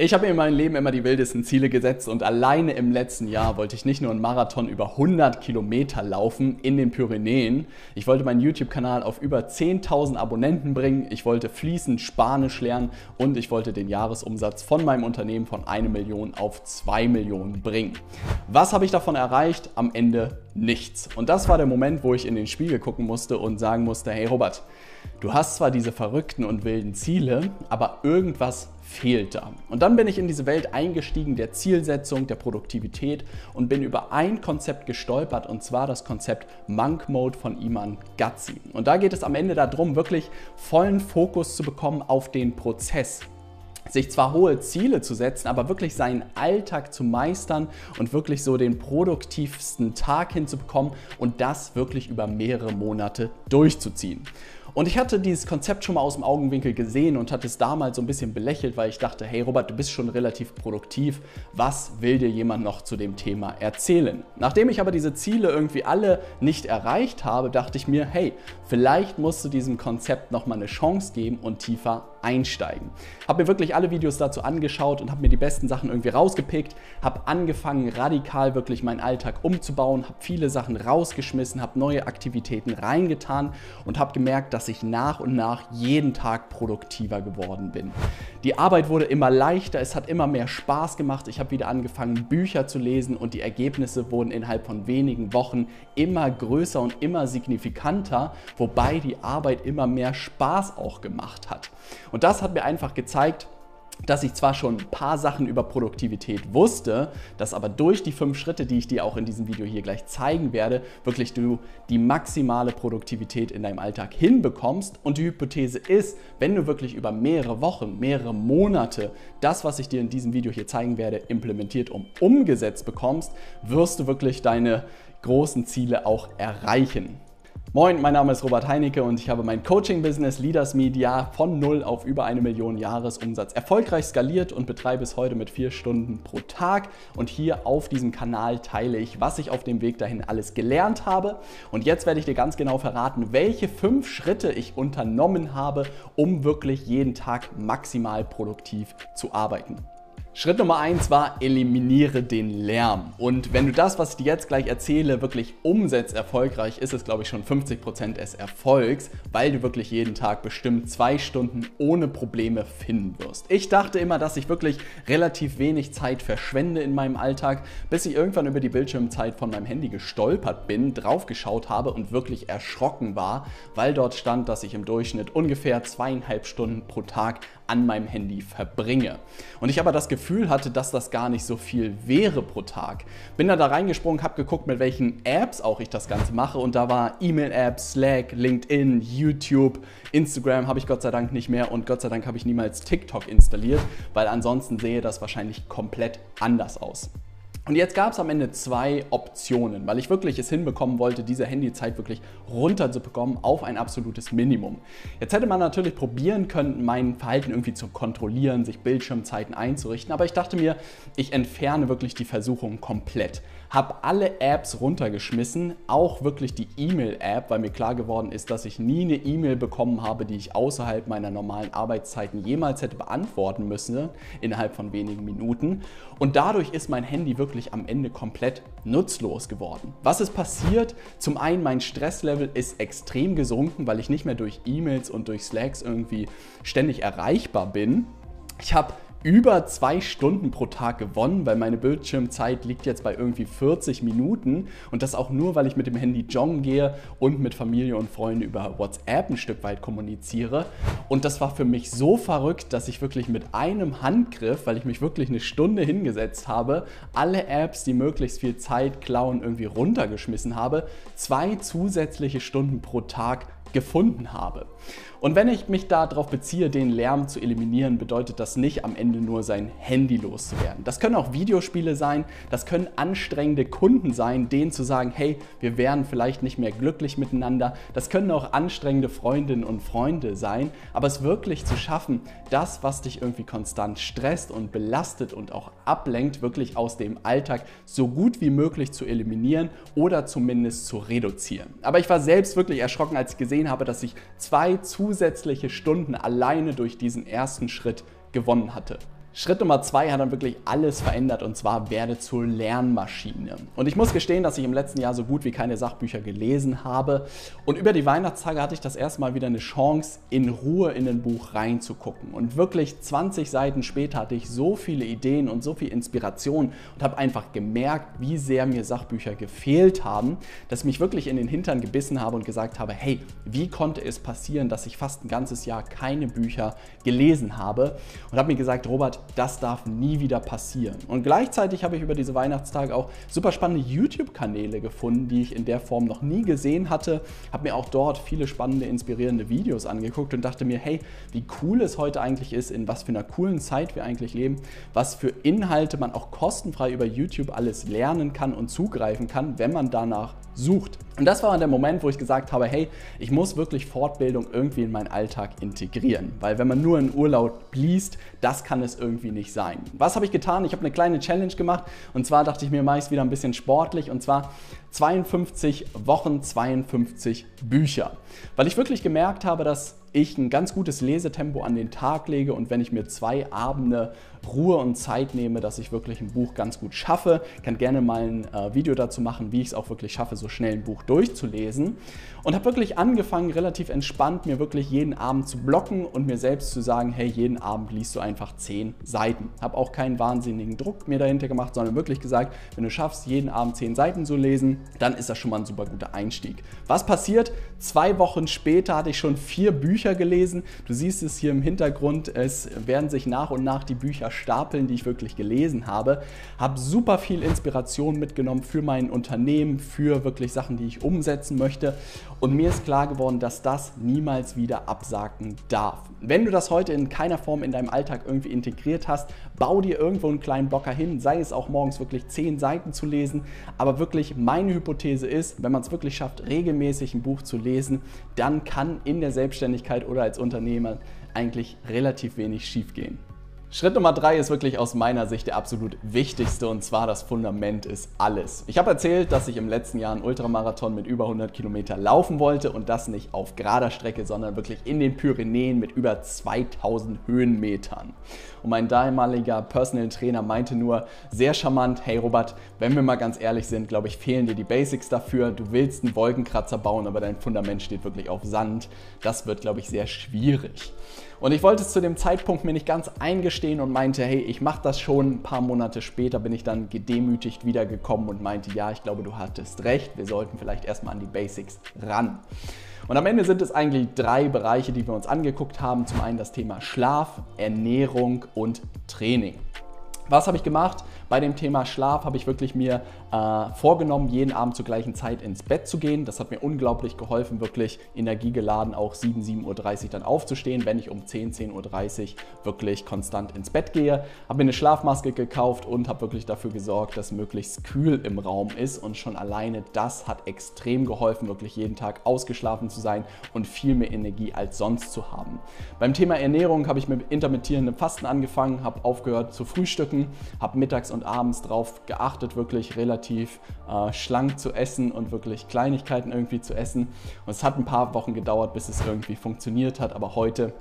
Ich habe mir in meinem Leben immer die wildesten Ziele gesetzt und alleine im letzten Jahr wollte ich nicht nur einen Marathon über 100 Kilometer laufen in den Pyrenäen. Ich wollte meinen YouTube-Kanal auf über 10.000 Abonnenten bringen. Ich wollte fließend Spanisch lernen und ich wollte den Jahresumsatz von meinem Unternehmen von 1 Million auf 2 Millionen bringen. Was habe ich davon erreicht? Am Ende nichts. Und das war der Moment, wo ich in den Spiegel gucken musste und sagen musste, hey Robert, du hast zwar diese verrückten und wilden Ziele, aber irgendwas fehlt da. Und dann bin ich in diese Welt eingestiegen der Zielsetzung, der Produktivität und bin über ein Konzept gestolpert und zwar das Konzept Monk Mode von Iman Gazzi. Und da geht es am Ende darum, wirklich vollen Fokus zu bekommen auf den Prozess sich zwar hohe Ziele zu setzen, aber wirklich seinen Alltag zu meistern und wirklich so den produktivsten Tag hinzubekommen und das wirklich über mehrere Monate durchzuziehen. Und ich hatte dieses Konzept schon mal aus dem Augenwinkel gesehen und hatte es damals so ein bisschen belächelt, weil ich dachte, hey Robert, du bist schon relativ produktiv. Was will dir jemand noch zu dem Thema erzählen? Nachdem ich aber diese Ziele irgendwie alle nicht erreicht habe, dachte ich mir, hey, vielleicht musst du diesem Konzept nochmal eine Chance geben und tiefer einsteigen. Habe mir wirklich alle Videos dazu angeschaut und habe mir die besten Sachen irgendwie rausgepickt, habe angefangen radikal wirklich meinen Alltag umzubauen, habe viele Sachen rausgeschmissen, habe neue Aktivitäten reingetan und habe gemerkt, dass ich nach und nach jeden Tag produktiver geworden bin. Die Arbeit wurde immer leichter, es hat immer mehr Spaß gemacht, ich habe wieder angefangen Bücher zu lesen und die Ergebnisse wurden innerhalb von wenigen Wochen immer größer und immer signifikanter, wobei die Arbeit immer mehr Spaß auch gemacht hat. Und das hat mir einfach gezeigt, dass ich zwar schon ein paar Sachen über Produktivität wusste, dass aber durch die fünf Schritte, die ich dir auch in diesem Video hier gleich zeigen werde, wirklich du die maximale Produktivität in deinem Alltag hinbekommst. Und die Hypothese ist, wenn du wirklich über mehrere Wochen, mehrere Monate das, was ich dir in diesem Video hier zeigen werde, implementiert und umgesetzt bekommst, wirst du wirklich deine großen Ziele auch erreichen. Moin, mein Name ist Robert Heinecke und ich habe mein Coaching-Business Leaders Media von null auf über eine Million Jahresumsatz erfolgreich skaliert und betreibe es heute mit vier Stunden pro Tag. Und hier auf diesem Kanal teile ich, was ich auf dem Weg dahin alles gelernt habe. Und jetzt werde ich dir ganz genau verraten, welche fünf Schritte ich unternommen habe, um wirklich jeden Tag maximal produktiv zu arbeiten. Schritt Nummer eins war, eliminiere den Lärm. Und wenn du das, was ich dir jetzt gleich erzähle, wirklich umsetzt erfolgreich, ist es, glaube ich, schon 50 Prozent des Erfolgs, weil du wirklich jeden Tag bestimmt zwei Stunden ohne Probleme finden wirst. Ich dachte immer, dass ich wirklich relativ wenig Zeit verschwende in meinem Alltag, bis ich irgendwann über die Bildschirmzeit von meinem Handy gestolpert bin, draufgeschaut habe und wirklich erschrocken war, weil dort stand, dass ich im Durchschnitt ungefähr zweieinhalb Stunden pro Tag an meinem Handy verbringe. Und ich aber das Gefühl hatte, dass das gar nicht so viel wäre pro Tag. Bin dann da reingesprungen, habe geguckt, mit welchen Apps auch ich das Ganze mache und da war E-Mail-App, Slack, LinkedIn, YouTube, Instagram habe ich Gott sei Dank nicht mehr und Gott sei Dank habe ich niemals TikTok installiert, weil ansonsten sehe das wahrscheinlich komplett anders aus. Und jetzt gab es am Ende zwei Optionen, weil ich wirklich es hinbekommen wollte, diese Handyzeit wirklich runterzubekommen auf ein absolutes Minimum. Jetzt hätte man natürlich probieren können, mein Verhalten irgendwie zu kontrollieren, sich Bildschirmzeiten einzurichten, aber ich dachte mir, ich entferne wirklich die Versuchung komplett habe alle Apps runtergeschmissen, auch wirklich die E-Mail-App, weil mir klar geworden ist, dass ich nie eine E-Mail bekommen habe, die ich außerhalb meiner normalen Arbeitszeiten jemals hätte beantworten müssen, innerhalb von wenigen Minuten. Und dadurch ist mein Handy wirklich am Ende komplett nutzlos geworden. Was ist passiert? Zum einen, mein Stresslevel ist extrem gesunken, weil ich nicht mehr durch E-Mails und durch Slacks irgendwie ständig erreichbar bin. Ich habe über zwei Stunden pro Tag gewonnen, weil meine Bildschirmzeit liegt jetzt bei irgendwie 40 Minuten und das auch nur, weil ich mit dem Handy joggen gehe und mit Familie und Freunden über WhatsApp ein Stück weit kommuniziere. Und das war für mich so verrückt, dass ich wirklich mit einem Handgriff, weil ich mich wirklich eine Stunde hingesetzt habe, alle Apps, die möglichst viel Zeit klauen, irgendwie runtergeschmissen habe, zwei zusätzliche Stunden pro Tag gefunden habe. Und wenn ich mich darauf beziehe, den Lärm zu eliminieren, bedeutet das nicht am Ende nur sein Handy loszuwerden. Das können auch Videospiele sein, das können anstrengende Kunden sein, denen zu sagen, hey, wir wären vielleicht nicht mehr glücklich miteinander. Das können auch anstrengende Freundinnen und Freunde sein, aber es wirklich zu schaffen, das, was dich irgendwie konstant stresst und belastet und auch ablenkt, wirklich aus dem Alltag so gut wie möglich zu eliminieren oder zumindest zu reduzieren. Aber ich war selbst wirklich erschrocken, als ich gesehen habe, dass ich zwei zu zusätzliche Stunden alleine durch diesen ersten Schritt gewonnen hatte. Schritt Nummer zwei hat dann wirklich alles verändert und zwar werde zur Lernmaschine. Und ich muss gestehen, dass ich im letzten Jahr so gut wie keine Sachbücher gelesen habe. Und über die Weihnachtstage hatte ich das erste Mal wieder eine Chance, in Ruhe in ein Buch reinzugucken. Und wirklich 20 Seiten später hatte ich so viele Ideen und so viel Inspiration und habe einfach gemerkt, wie sehr mir Sachbücher gefehlt haben, dass ich mich wirklich in den Hintern gebissen habe und gesagt habe, hey, wie konnte es passieren, dass ich fast ein ganzes Jahr keine Bücher gelesen habe? Und habe mir gesagt, Robert, das darf nie wieder passieren. Und gleichzeitig habe ich über diese Weihnachtstage auch super spannende YouTube-Kanäle gefunden, die ich in der Form noch nie gesehen hatte. Habe mir auch dort viele spannende, inspirierende Videos angeguckt und dachte mir, hey, wie cool es heute eigentlich ist, in was für einer coolen Zeit wir eigentlich leben, was für Inhalte man auch kostenfrei über YouTube alles lernen kann und zugreifen kann, wenn man danach sucht. Und das war der Moment, wo ich gesagt habe, hey, ich muss wirklich Fortbildung irgendwie in meinen Alltag integrieren. Weil wenn man nur in Urlaub liest, das kann es irgendwie nicht sein. Was habe ich getan? Ich habe eine kleine Challenge gemacht und zwar dachte ich mir, mache ich es wieder ein bisschen sportlich und zwar 52 Wochen, 52 Bücher. Weil ich wirklich gemerkt habe, dass ich ein ganz gutes Lesetempo an den Tag lege und wenn ich mir zwei Abende Ruhe und Zeit nehme, dass ich wirklich ein Buch ganz gut schaffe. Ich kann gerne mal ein äh, Video dazu machen, wie ich es auch wirklich schaffe, so schnell ein Buch durchzulesen. Und habe wirklich angefangen, relativ entspannt mir wirklich jeden Abend zu blocken und mir selbst zu sagen, hey, jeden Abend liest du einfach zehn Seiten. Habe auch keinen wahnsinnigen Druck mir dahinter gemacht, sondern wirklich gesagt, wenn du schaffst, jeden Abend zehn Seiten zu lesen, dann ist das schon mal ein super guter Einstieg. Was passiert? Zwei Wochen später hatte ich schon vier Bücher gelesen. Du siehst es hier im Hintergrund, es werden sich nach und nach die Bücher stapeln, die ich wirklich gelesen habe. Habe super viel Inspiration mitgenommen für mein Unternehmen, für wirklich Sachen, die ich umsetzen möchte. Und mir ist klar geworden, dass das niemals wieder absagen darf. Wenn du das heute in keiner Form in deinem Alltag irgendwie integriert hast, bau dir irgendwo einen kleinen Blocker hin, sei es auch morgens wirklich zehn Seiten zu lesen. Aber wirklich meine Hypothese ist, wenn man es wirklich schafft, regelmäßig ein Buch zu lesen, dann kann in der Selbstständigkeit oder als Unternehmer eigentlich relativ wenig schiefgehen. Schritt Nummer drei ist wirklich aus meiner Sicht der absolut wichtigste und zwar das Fundament ist alles. Ich habe erzählt, dass ich im letzten Jahr einen Ultramarathon mit über 100 Kilometer laufen wollte und das nicht auf gerader Strecke, sondern wirklich in den Pyrenäen mit über 2000 Höhenmetern. Und mein damaliger Personal Trainer meinte nur sehr charmant, hey Robert, wenn wir mal ganz ehrlich sind, glaube ich, fehlen dir die Basics dafür. Du willst einen Wolkenkratzer bauen, aber dein Fundament steht wirklich auf Sand. Das wird, glaube ich, sehr schwierig. Und ich wollte es zu dem Zeitpunkt mir nicht ganz eingestehen und meinte, hey, ich mache das schon. Ein paar Monate später bin ich dann gedemütigt wiedergekommen und meinte, ja, ich glaube, du hattest recht. Wir sollten vielleicht erstmal an die Basics ran. Und am Ende sind es eigentlich drei Bereiche, die wir uns angeguckt haben. Zum einen das Thema Schlaf, Ernährung und Training. Was habe ich gemacht? Bei dem Thema Schlaf habe ich wirklich mir äh, vorgenommen, jeden Abend zur gleichen Zeit ins Bett zu gehen. Das hat mir unglaublich geholfen, wirklich energiegeladen auch 7, 7.30 Uhr dann aufzustehen, wenn ich um 10, 10.30 Uhr wirklich konstant ins Bett gehe. Habe mir eine Schlafmaske gekauft und habe wirklich dafür gesorgt, dass möglichst kühl im Raum ist. Und schon alleine das hat extrem geholfen, wirklich jeden Tag ausgeschlafen zu sein und viel mehr Energie als sonst zu haben. Beim Thema Ernährung habe ich mit intermittierendem Fasten angefangen, habe aufgehört zu frühstücken, habe mittags und abends darauf geachtet, wirklich relativ relativ äh, schlank zu essen und wirklich Kleinigkeiten irgendwie zu essen. Und es hat ein paar Wochen gedauert, bis es irgendwie funktioniert hat, aber heute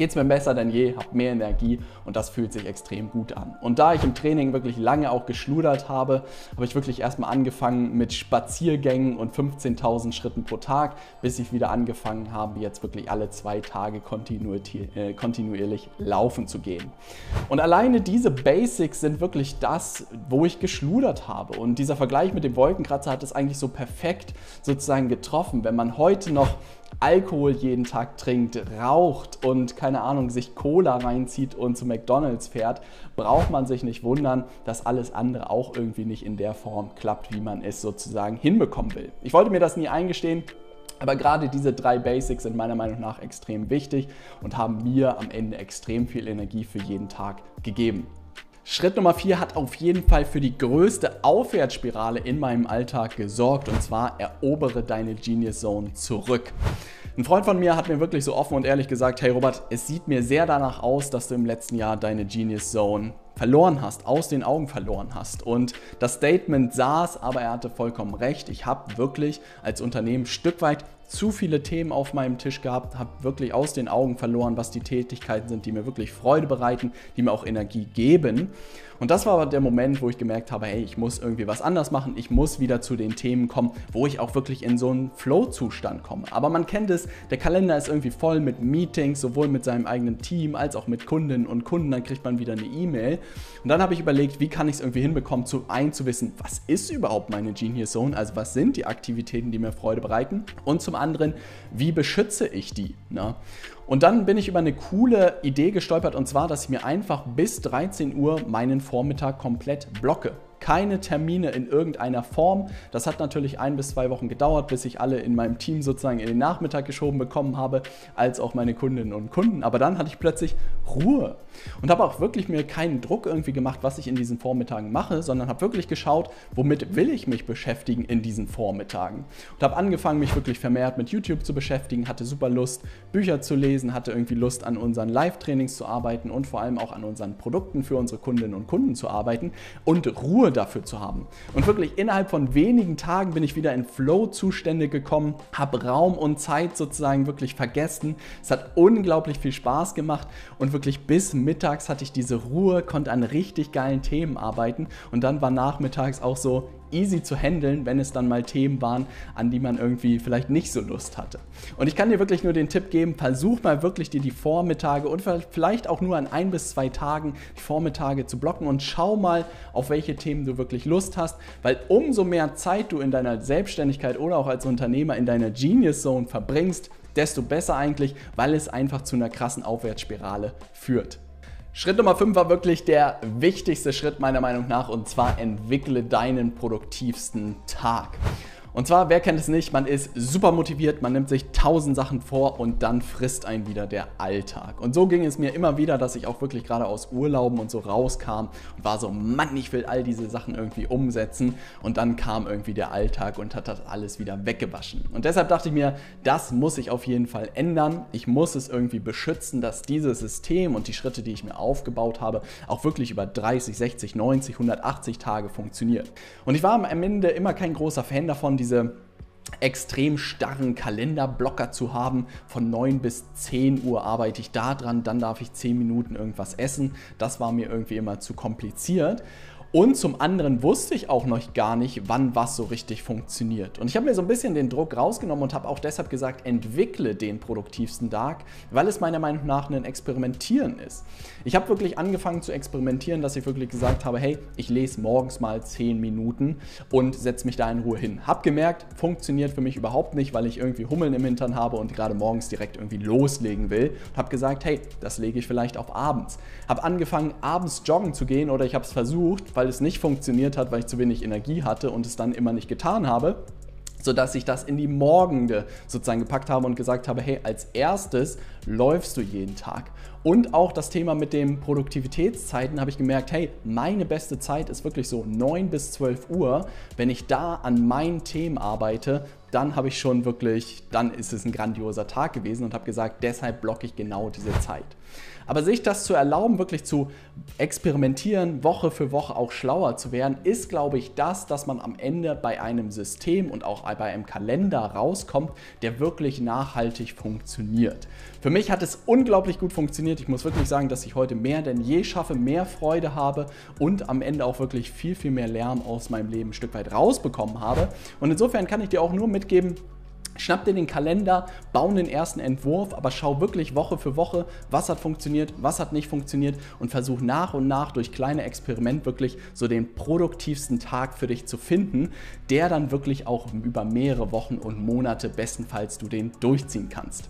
geht es mir besser denn je, habe mehr Energie und das fühlt sich extrem gut an. Und da ich im Training wirklich lange auch geschludert habe, habe ich wirklich erstmal angefangen mit Spaziergängen und 15.000 Schritten pro Tag, bis ich wieder angefangen habe, jetzt wirklich alle zwei Tage äh, kontinuierlich laufen zu gehen. Und alleine diese Basics sind wirklich das, wo ich geschludert habe. Und dieser Vergleich mit dem Wolkenkratzer hat es eigentlich so perfekt sozusagen getroffen. Wenn man heute noch Alkohol jeden Tag trinkt, raucht und keine Ahnung, sich Cola reinzieht und zu McDonald's fährt, braucht man sich nicht wundern, dass alles andere auch irgendwie nicht in der Form klappt, wie man es sozusagen hinbekommen will. Ich wollte mir das nie eingestehen. Aber gerade diese drei Basics sind meiner Meinung nach extrem wichtig und haben mir am Ende extrem viel Energie für jeden Tag gegeben. Schritt Nummer 4 hat auf jeden Fall für die größte Aufwärtsspirale in meinem Alltag gesorgt und zwar erobere deine Genius Zone zurück. Ein Freund von mir hat mir wirklich so offen und ehrlich gesagt, hey Robert, es sieht mir sehr danach aus, dass du im letzten Jahr deine Genius Zone verloren hast, aus den Augen verloren hast. Und das Statement saß, aber er hatte vollkommen recht. Ich habe wirklich als Unternehmen Stück weit zu viele Themen auf meinem Tisch gehabt, habe wirklich aus den Augen verloren, was die Tätigkeiten sind, die mir wirklich Freude bereiten, die mir auch Energie geben. Und das war aber der Moment, wo ich gemerkt habe, hey, ich muss irgendwie was anders machen. Ich muss wieder zu den Themen kommen, wo ich auch wirklich in so einen Flow-Zustand komme. Aber man kennt es, der Kalender ist irgendwie voll mit Meetings, sowohl mit seinem eigenen Team als auch mit Kundinnen und Kunden. Dann kriegt man wieder eine E-Mail. Und dann habe ich überlegt, wie kann ich es irgendwie hinbekommen, zu ein zu wissen, was ist überhaupt meine Genius Zone? Also was sind die Aktivitäten, die mir Freude bereiten? Und zum anderen, wie beschütze ich die? Ne? Und dann bin ich über eine coole Idee gestolpert und zwar, dass ich mir einfach bis 13 Uhr meinen Vormittag komplett blocke keine Termine in irgendeiner Form. Das hat natürlich ein bis zwei Wochen gedauert, bis ich alle in meinem Team sozusagen in den Nachmittag geschoben bekommen habe, als auch meine Kundinnen und Kunden. Aber dann hatte ich plötzlich Ruhe und habe auch wirklich mir keinen Druck irgendwie gemacht, was ich in diesen Vormittagen mache, sondern habe wirklich geschaut, womit will ich mich beschäftigen in diesen Vormittagen. Und habe angefangen, mich wirklich vermehrt mit YouTube zu beschäftigen, hatte super Lust, Bücher zu lesen, hatte irgendwie Lust, an unseren Live-Trainings zu arbeiten und vor allem auch an unseren Produkten für unsere Kundinnen und Kunden zu arbeiten und Ruhe dafür zu haben. Und wirklich innerhalb von wenigen Tagen bin ich wieder in Flow-Zustände gekommen, habe Raum und Zeit sozusagen wirklich vergessen. Es hat unglaublich viel Spaß gemacht und wirklich bis mittags hatte ich diese Ruhe, konnte an richtig geilen Themen arbeiten und dann war nachmittags auch so, easy zu handeln, wenn es dann mal Themen waren, an die man irgendwie vielleicht nicht so Lust hatte. Und ich kann dir wirklich nur den Tipp geben, versuch mal wirklich dir die Vormittage und vielleicht auch nur an ein bis zwei Tagen die Vormittage zu blocken und schau mal, auf welche Themen du wirklich Lust hast, weil umso mehr Zeit du in deiner Selbstständigkeit oder auch als Unternehmer in deiner Genius Zone verbringst, desto besser eigentlich, weil es einfach zu einer krassen Aufwärtsspirale führt. Schritt Nummer 5 war wirklich der wichtigste Schritt meiner Meinung nach und zwar entwickle deinen produktivsten Tag. Und zwar, wer kennt es nicht, man ist super motiviert, man nimmt sich tausend Sachen vor und dann frisst einen wieder der Alltag. Und so ging es mir immer wieder, dass ich auch wirklich gerade aus Urlauben und so rauskam und war so, Mann, ich will all diese Sachen irgendwie umsetzen. Und dann kam irgendwie der Alltag und hat das alles wieder weggewaschen. Und deshalb dachte ich mir, das muss ich auf jeden Fall ändern. Ich muss es irgendwie beschützen, dass dieses System und die Schritte, die ich mir aufgebaut habe, auch wirklich über 30, 60, 90, 180 Tage funktioniert. Und ich war am Ende immer kein großer Fan davon, diese extrem starren Kalenderblocker zu haben. Von 9 bis 10 Uhr arbeite ich da dran, dann darf ich 10 Minuten irgendwas essen. Das war mir irgendwie immer zu kompliziert. Und zum anderen wusste ich auch noch gar nicht, wann was so richtig funktioniert. Und ich habe mir so ein bisschen den Druck rausgenommen und habe auch deshalb gesagt, entwickle den produktivsten Tag, weil es meiner Meinung nach ein Experimentieren ist. Ich habe wirklich angefangen zu experimentieren, dass ich wirklich gesagt habe, hey, ich lese morgens mal 10 Minuten und setze mich da in Ruhe hin. Hab gemerkt, funktioniert für mich überhaupt nicht, weil ich irgendwie Hummeln im Hintern habe und gerade morgens direkt irgendwie loslegen will. Und habe gesagt, hey, das lege ich vielleicht auf abends. Habe angefangen, abends joggen zu gehen oder ich habe es versucht, weil es nicht funktioniert hat, weil ich zu wenig Energie hatte und es dann immer nicht getan habe sodass ich das in die Morgende sozusagen gepackt habe und gesagt habe, hey, als erstes läufst du jeden Tag. Und auch das Thema mit den Produktivitätszeiten habe ich gemerkt, hey, meine beste Zeit ist wirklich so 9 bis 12 Uhr. Wenn ich da an meinen Themen arbeite, dann habe ich schon wirklich, dann ist es ein grandioser Tag gewesen und habe gesagt, deshalb blocke ich genau diese Zeit. Aber sich das zu erlauben, wirklich zu experimentieren, Woche für Woche auch schlauer zu werden, ist, glaube ich, das, dass man am Ende bei einem System und auch bei einem Kalender rauskommt, der wirklich nachhaltig funktioniert. Für mich hat es unglaublich gut funktioniert. Ich muss wirklich sagen, dass ich heute mehr denn je schaffe, mehr Freude habe und am Ende auch wirklich viel, viel mehr Lärm aus meinem Leben ein Stück weit rausbekommen habe. Und insofern kann ich dir auch nur mitgeben, Schnapp dir den Kalender, bau den ersten Entwurf, aber schau wirklich Woche für Woche, was hat funktioniert, was hat nicht funktioniert und versuch nach und nach durch kleine Experiment wirklich so den produktivsten Tag für dich zu finden, der dann wirklich auch über mehrere Wochen und Monate bestenfalls du den durchziehen kannst.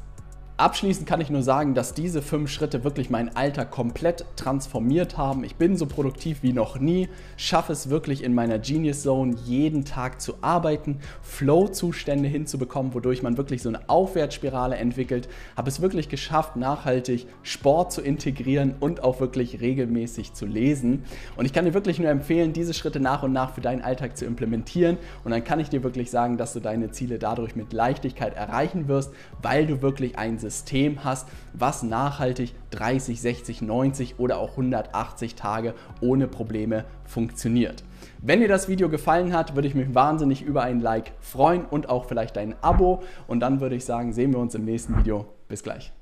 Abschließend kann ich nur sagen, dass diese fünf Schritte wirklich meinen Alltag komplett transformiert haben. Ich bin so produktiv wie noch nie, schaffe es wirklich in meiner Genius Zone jeden Tag zu arbeiten, Flow-Zustände hinzubekommen, wodurch man wirklich so eine Aufwärtsspirale entwickelt. Habe es wirklich geschafft, nachhaltig Sport zu integrieren und auch wirklich regelmäßig zu lesen. Und ich kann dir wirklich nur empfehlen, diese Schritte nach und nach für deinen Alltag zu implementieren. Und dann kann ich dir wirklich sagen, dass du deine Ziele dadurch mit Leichtigkeit erreichen wirst, weil du wirklich ein System hast, was nachhaltig 30, 60, 90 oder auch 180 Tage ohne Probleme funktioniert. Wenn dir das Video gefallen hat, würde ich mich wahnsinnig über ein Like freuen und auch vielleicht ein Abo. Und dann würde ich sagen, sehen wir uns im nächsten Video. Bis gleich.